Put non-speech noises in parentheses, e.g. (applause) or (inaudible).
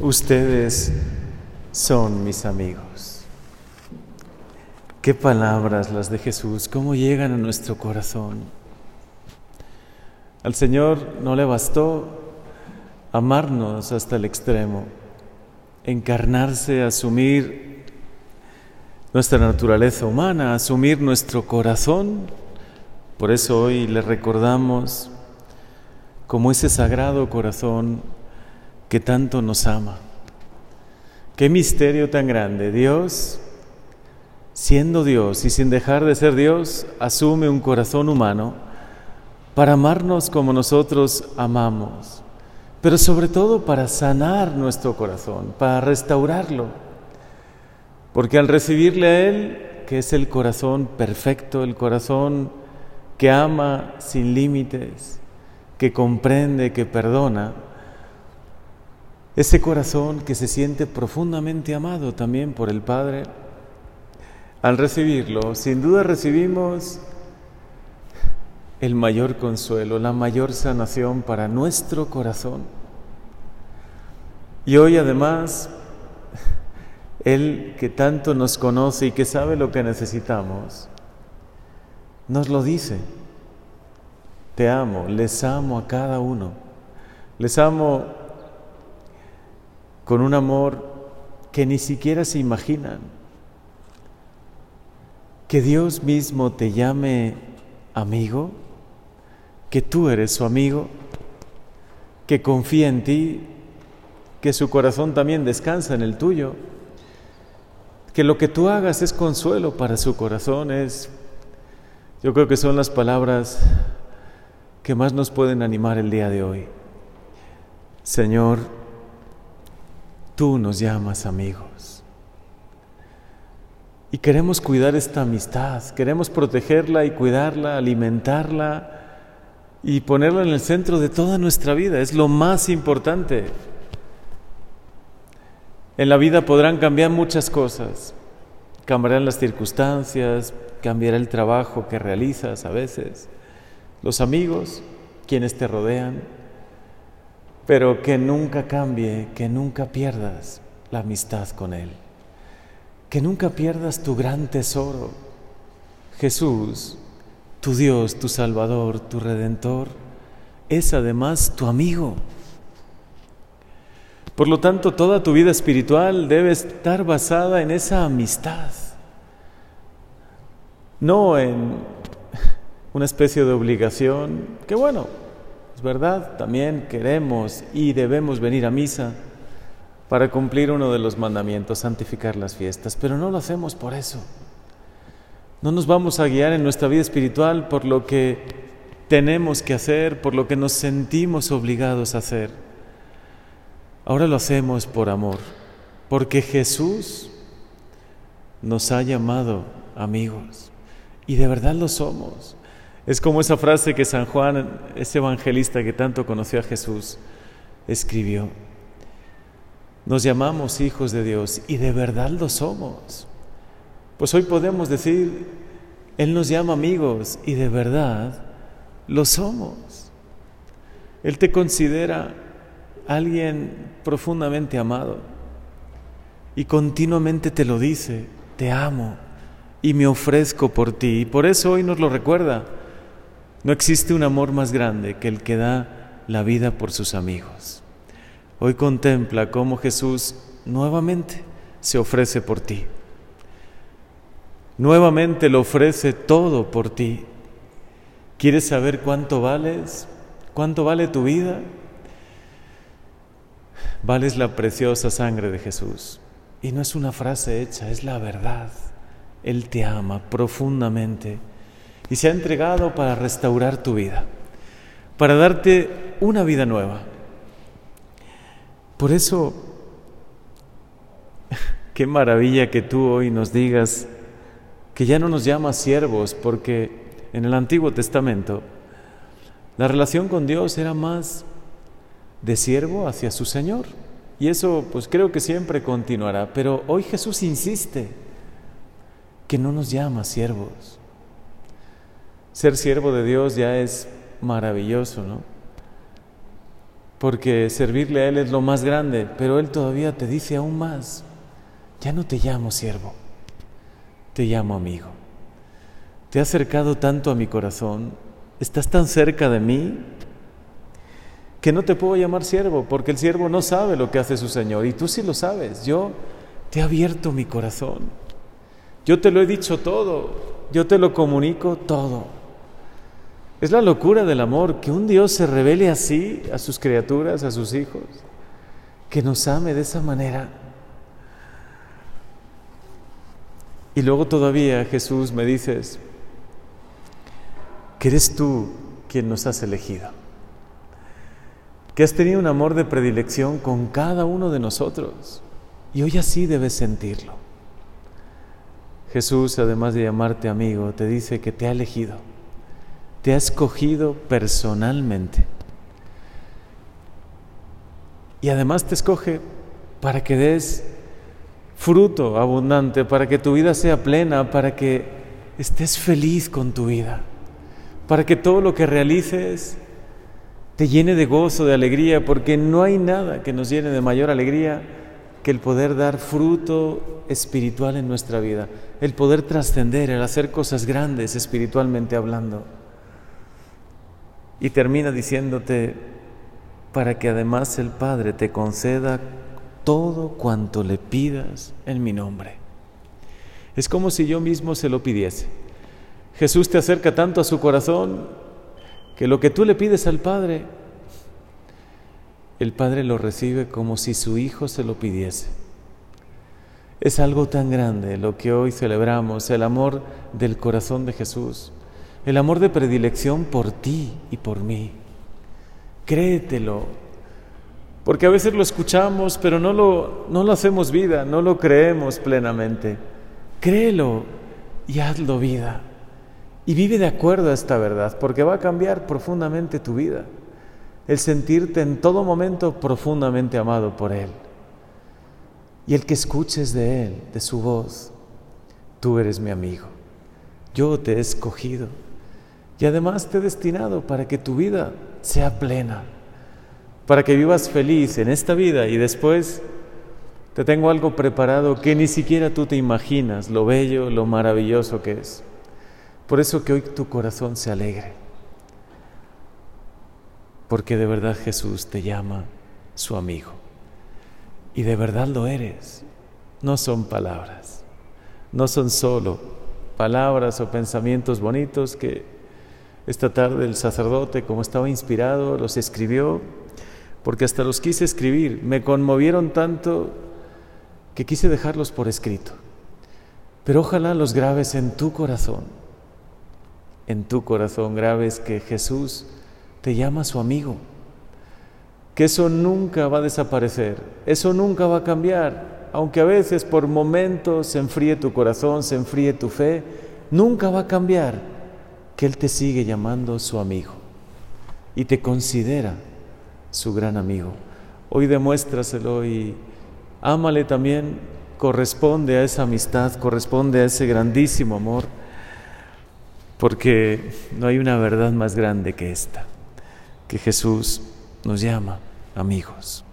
Ustedes son mis amigos. Qué palabras las de Jesús, cómo llegan a nuestro corazón. Al Señor no le bastó amarnos hasta el extremo, encarnarse, asumir nuestra naturaleza humana, asumir nuestro corazón. Por eso hoy le recordamos como ese sagrado corazón que tanto nos ama. Qué misterio tan grande. Dios, siendo Dios y sin dejar de ser Dios, asume un corazón humano para amarnos como nosotros amamos, pero sobre todo para sanar nuestro corazón, para restaurarlo. Porque al recibirle a Él, que es el corazón perfecto, el corazón que ama sin límites, que comprende, que perdona, ese corazón que se siente profundamente amado también por el Padre, al recibirlo, sin duda recibimos el mayor consuelo, la mayor sanación para nuestro corazón. Y hoy además, Él que tanto nos conoce y que sabe lo que necesitamos, nos lo dice. Te amo, les amo a cada uno. Les amo con un amor que ni siquiera se imaginan. Que Dios mismo te llame amigo, que tú eres su amigo, que confía en ti, que su corazón también descansa en el tuyo, que lo que tú hagas es consuelo para su corazón, es, yo creo que son las palabras que más nos pueden animar el día de hoy. Señor, Tú nos llamas amigos. Y queremos cuidar esta amistad, queremos protegerla y cuidarla, alimentarla y ponerla en el centro de toda nuestra vida. Es lo más importante. En la vida podrán cambiar muchas cosas. Cambiarán las circunstancias, cambiará el trabajo que realizas a veces, los amigos, quienes te rodean, pero que nunca cambie, que nunca pierdas la amistad con Él, que nunca pierdas tu gran tesoro, Jesús, tu Dios, tu Salvador, tu Redentor, es además tu amigo. Por lo tanto, toda tu vida espiritual debe estar basada en esa amistad, no en una especie de obligación, que bueno, es verdad, también queremos y debemos venir a misa para cumplir uno de los mandamientos, santificar las fiestas, pero no lo hacemos por eso. No nos vamos a guiar en nuestra vida espiritual por lo que tenemos que hacer, por lo que nos sentimos obligados a hacer. Ahora lo hacemos por amor, porque Jesús nos ha llamado amigos y de verdad lo somos. Es como esa frase que San Juan, ese evangelista que tanto conoció a Jesús, escribió. Nos llamamos hijos de Dios y de verdad lo somos. Pues hoy podemos decir, Él nos llama amigos y de verdad lo somos. Él te considera alguien profundamente amado y continuamente te lo dice, te amo y me ofrezco por ti. Y por eso hoy nos lo recuerda. No existe un amor más grande que el que da la vida por sus amigos. Hoy contempla cómo Jesús nuevamente se ofrece por ti. Nuevamente lo ofrece todo por ti. ¿Quieres saber cuánto vales? ¿Cuánto vale tu vida? Vales la preciosa sangre de Jesús. Y no es una frase hecha, es la verdad. Él te ama profundamente y se ha entregado para restaurar tu vida, para darte una vida nueva. Por eso, (laughs) qué maravilla que tú hoy nos digas que ya no nos llamas siervos, porque en el Antiguo Testamento la relación con Dios era más de siervo hacia su Señor. Y eso pues creo que siempre continuará. Pero hoy Jesús insiste que no nos llama siervos, ser siervo de Dios ya es maravilloso, ¿no? porque servirle a Él es lo más grande, pero Él todavía te dice aún más, ya no te llamo siervo, te llamo amigo. Te he acercado tanto a mi corazón, estás tan cerca de mí, que no te puedo llamar siervo, porque el siervo no sabe lo que hace su Señor, y tú sí lo sabes, yo te he abierto mi corazón, yo te lo he dicho todo, yo te lo comunico todo. Es la locura del amor que un Dios se revele así a sus criaturas, a sus hijos, que nos ame de esa manera. Y luego todavía Jesús me dices que eres tú quien nos has elegido, que has tenido un amor de predilección con cada uno de nosotros y hoy así debes sentirlo. Jesús, además de llamarte amigo, te dice que te ha elegido te ha escogido personalmente. Y además te escoge para que des fruto abundante, para que tu vida sea plena, para que estés feliz con tu vida, para que todo lo que realices te llene de gozo, de alegría, porque no hay nada que nos llene de mayor alegría que el poder dar fruto espiritual en nuestra vida, el poder trascender, el hacer cosas grandes espiritualmente hablando. Y termina diciéndote, para que además el Padre te conceda todo cuanto le pidas en mi nombre. Es como si yo mismo se lo pidiese. Jesús te acerca tanto a su corazón que lo que tú le pides al Padre, el Padre lo recibe como si su Hijo se lo pidiese. Es algo tan grande lo que hoy celebramos, el amor del corazón de Jesús el amor de predilección por ti y por mí. Créetelo, porque a veces lo escuchamos, pero no lo, no lo hacemos vida, no lo creemos plenamente. Créelo y hazlo vida. Y vive de acuerdo a esta verdad, porque va a cambiar profundamente tu vida. El sentirte en todo momento profundamente amado por Él. Y el que escuches de Él, de su voz, tú eres mi amigo. Yo te he escogido y además te he destinado para que tu vida sea plena, para que vivas feliz en esta vida y después te tengo algo preparado que ni siquiera tú te imaginas, lo bello, lo maravilloso que es. Por eso que hoy tu corazón se alegre, porque de verdad Jesús te llama su amigo. Y de verdad lo eres. No son palabras, no son solo palabras o pensamientos bonitos que esta tarde el sacerdote, como estaba inspirado, los escribió, porque hasta los quise escribir. Me conmovieron tanto que quise dejarlos por escrito. Pero ojalá los grabes en tu corazón, en tu corazón grabes que Jesús te llama su amigo, que eso nunca va a desaparecer, eso nunca va a cambiar, aunque a veces por momentos se enfríe tu corazón, se enfríe tu fe, nunca va a cambiar que Él te sigue llamando su amigo y te considera su gran amigo. Hoy demuéstraselo y ámale también, corresponde a esa amistad, corresponde a ese grandísimo amor, porque no hay una verdad más grande que esta, que Jesús nos llama amigos.